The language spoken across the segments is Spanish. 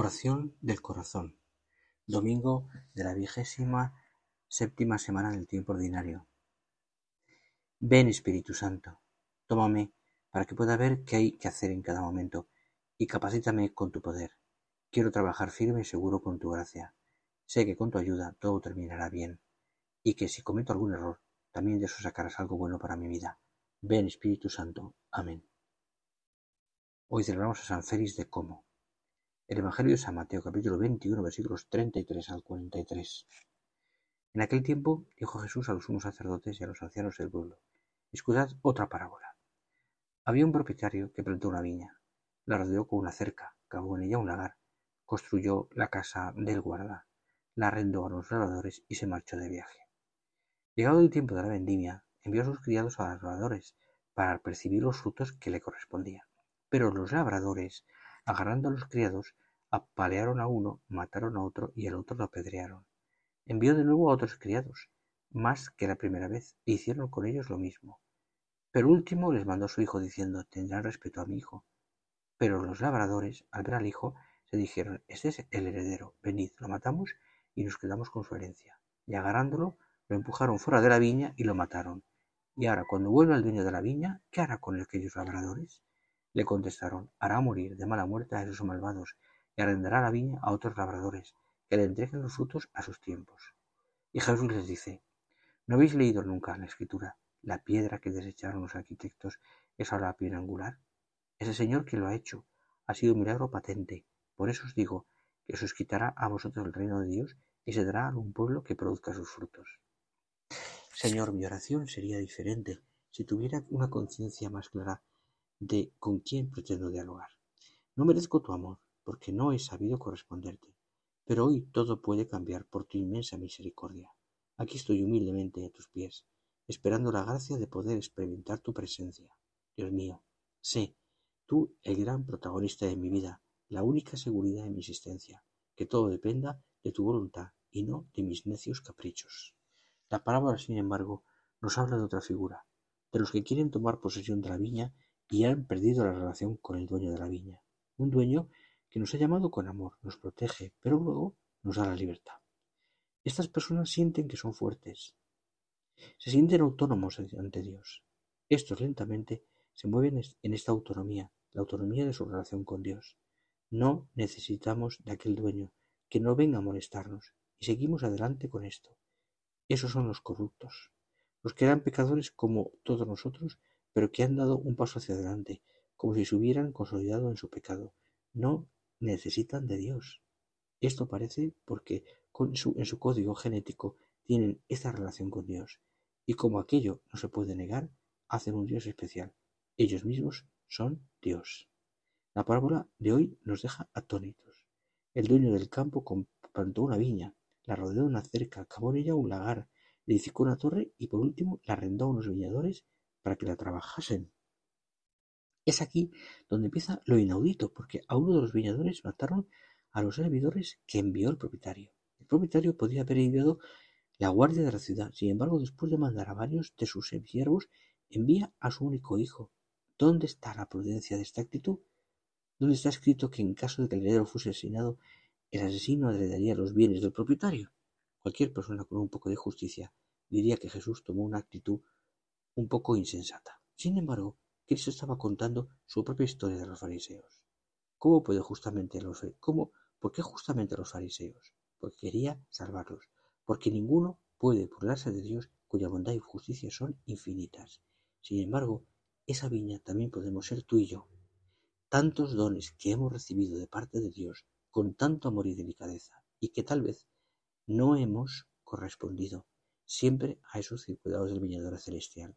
Oración del corazón. Domingo de la vigésima séptima semana del tiempo ordinario. Ven Espíritu Santo, tómame para que pueda ver qué hay que hacer en cada momento y capacítame con tu poder Quiero trabajar firme y seguro con tu gracia. Sé que con tu ayuda todo terminará bien, y que si cometo algún error, también de eso sacarás algo bueno para mi vida. Ven Espíritu Santo. Amén. Hoy celebramos a San Félix de Como. El Evangelio de San Mateo, capítulo 21, versículos 33 al 43. En aquel tiempo dijo Jesús a los sumos sacerdotes y a los ancianos del pueblo, escuchad otra parábola. Había un propietario que plantó una viña, la rodeó con una cerca, cavó en ella un lagar construyó la casa del guarda, la arrendó a los labradores y se marchó de viaje. Llegado el tiempo de la vendimia, envió a sus criados a los labradores para percibir los frutos que le correspondían. Pero los labradores, agarrando a los criados, apalearon a uno, mataron a otro y al otro lo apedrearon. Envió de nuevo a otros criados, más que la primera vez, e hicieron con ellos lo mismo. Pero último les mandó a su hijo diciendo, tendrán respeto a mi hijo. Pero los labradores, al ver al hijo, se dijeron, este es el heredero, venid, lo matamos y nos quedamos con su herencia. Y agarrándolo, lo empujaron fuera de la viña y lo mataron. Y ahora, cuando vuelva el dueño de la viña, ¿qué hará con aquellos labradores? Le contestaron, hará morir de mala muerte a esos malvados y arrendará la viña a otros labradores, que le entreguen los frutos a sus tiempos. Y Jesús les dice, ¿no habéis leído nunca en la escritura? La piedra que desecharon los arquitectos es ahora la piedra angular. Ese Señor que lo ha hecho ha sido un milagro patente, por eso os digo que os quitará a vosotros el reino de Dios y se dará a un pueblo que produzca sus frutos. Señor, mi oración sería diferente si tuviera una conciencia más clara de con quién pretendo dialogar. No merezco tu amor, porque no he sabido corresponderte, pero hoy todo puede cambiar por tu inmensa misericordia. Aquí estoy humildemente a tus pies, esperando la gracia de poder experimentar tu presencia. Dios mío, sé, tú el gran protagonista de mi vida, la única seguridad de mi existencia, que todo dependa de tu voluntad y no de mis necios caprichos. La parábola, sin embargo, nos habla de otra figura, de los que quieren tomar posesión de la viña y han perdido la relación con el dueño de la viña. Un dueño que nos ha llamado con amor, nos protege, pero luego nos da la libertad. Estas personas sienten que son fuertes, se sienten autónomos ante Dios. Estos lentamente se mueven en esta autonomía, la autonomía de su relación con Dios. No necesitamos de aquel dueño que no venga a molestarnos, y seguimos adelante con esto. Esos son los corruptos, los que eran pecadores como todos nosotros, pero que han dado un paso hacia adelante, como si se hubieran consolidado en su pecado. No necesitan de Dios. Esto parece porque en su código genético tienen esta relación con Dios, y como aquello no se puede negar, hacen un Dios especial. Ellos mismos son Dios. La parábola de hoy nos deja atónitos. El dueño del campo plantó una viña, la rodeó de una cerca, cavó en ella un lagar, le edificó una torre y por último la arrendó a unos viñadores para que la trabajasen. Es aquí donde empieza lo inaudito, porque a uno de los viñadores mataron a los servidores que envió el propietario. El propietario podía haber enviado la guardia de la ciudad, sin embargo, después de mandar a varios de sus siervos, envía a su único hijo. ¿Dónde está la prudencia de esta actitud? ¿Dónde está escrito que en caso de que el heredero fuese asesinado, el asesino heredaría los bienes del propietario? Cualquier persona con un poco de justicia diría que Jesús tomó una actitud un poco insensata. Sin embargo, Cristo estaba contando su propia historia de los fariseos. ¿Cómo puede justamente los cómo, ¿Por qué justamente los fariseos? Porque quería salvarlos, porque ninguno puede burlarse de Dios cuya bondad y justicia son infinitas. Sin embargo, esa viña también podemos ser tú y yo. Tantos dones que hemos recibido de parte de Dios con tanto amor y delicadeza, y que tal vez no hemos correspondido siempre a esos circulados del viñador celestial.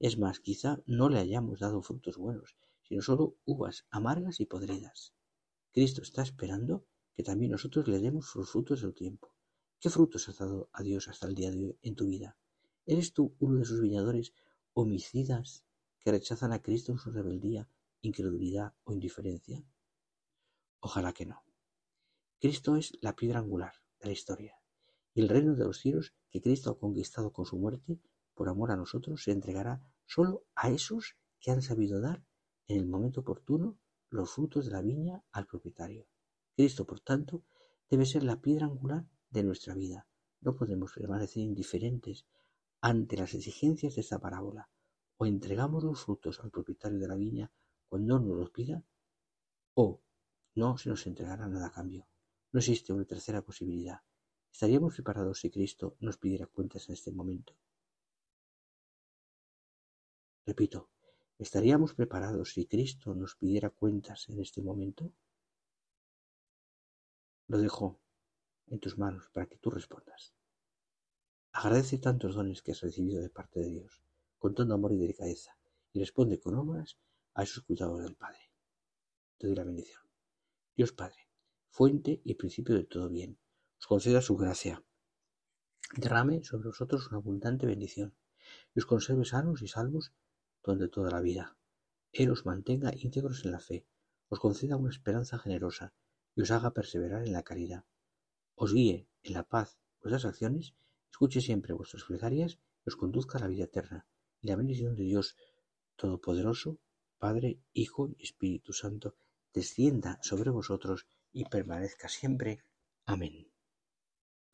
Es más, quizá no le hayamos dado frutos buenos, sino solo uvas amargas y podridas. Cristo está esperando que también nosotros le demos los frutos del tiempo. ¿Qué frutos has dado a Dios hasta el día de hoy en tu vida? ¿Eres tú uno de sus viñadores homicidas que rechazan a Cristo en su rebeldía, incredulidad o indiferencia? Ojalá que no. Cristo es la piedra angular de la historia, y el reino de los cielos que Cristo ha conquistado con su muerte por amor a nosotros se entregará solo a esos que han sabido dar en el momento oportuno los frutos de la viña al propietario. Cristo, por tanto, debe ser la piedra angular de nuestra vida. No podemos permanecer indiferentes ante las exigencias de esta parábola. O entregamos los frutos al propietario de la viña cuando nos los pida, o no se nos entregará nada a cambio. No existe una tercera posibilidad. ¿Estaríamos preparados si Cristo nos pidiera cuentas en este momento? Repito, ¿estaríamos preparados si Cristo nos pidiera cuentas en este momento? Lo dejo en tus manos para que tú respondas. Agradece tantos dones que has recibido de parte de Dios, con todo amor y delicadeza, y responde con obras a esos cuidados del Padre. Te doy la bendición. Dios Padre, fuente y principio de todo bien, os conceda su gracia. Derrame sobre vosotros una abundante bendición, y os conserve sanos y salvos durante toda la vida. Él os mantenga íntegros en la fe, os conceda una esperanza generosa, y os haga perseverar en la caridad. Os guíe en la paz vuestras acciones Escuche siempre vuestras plegarias y os conduzca a la vida eterna, y la bendición de Dios Todopoderoso, Padre, Hijo y Espíritu Santo, descienda sobre vosotros y permanezca siempre. Amén.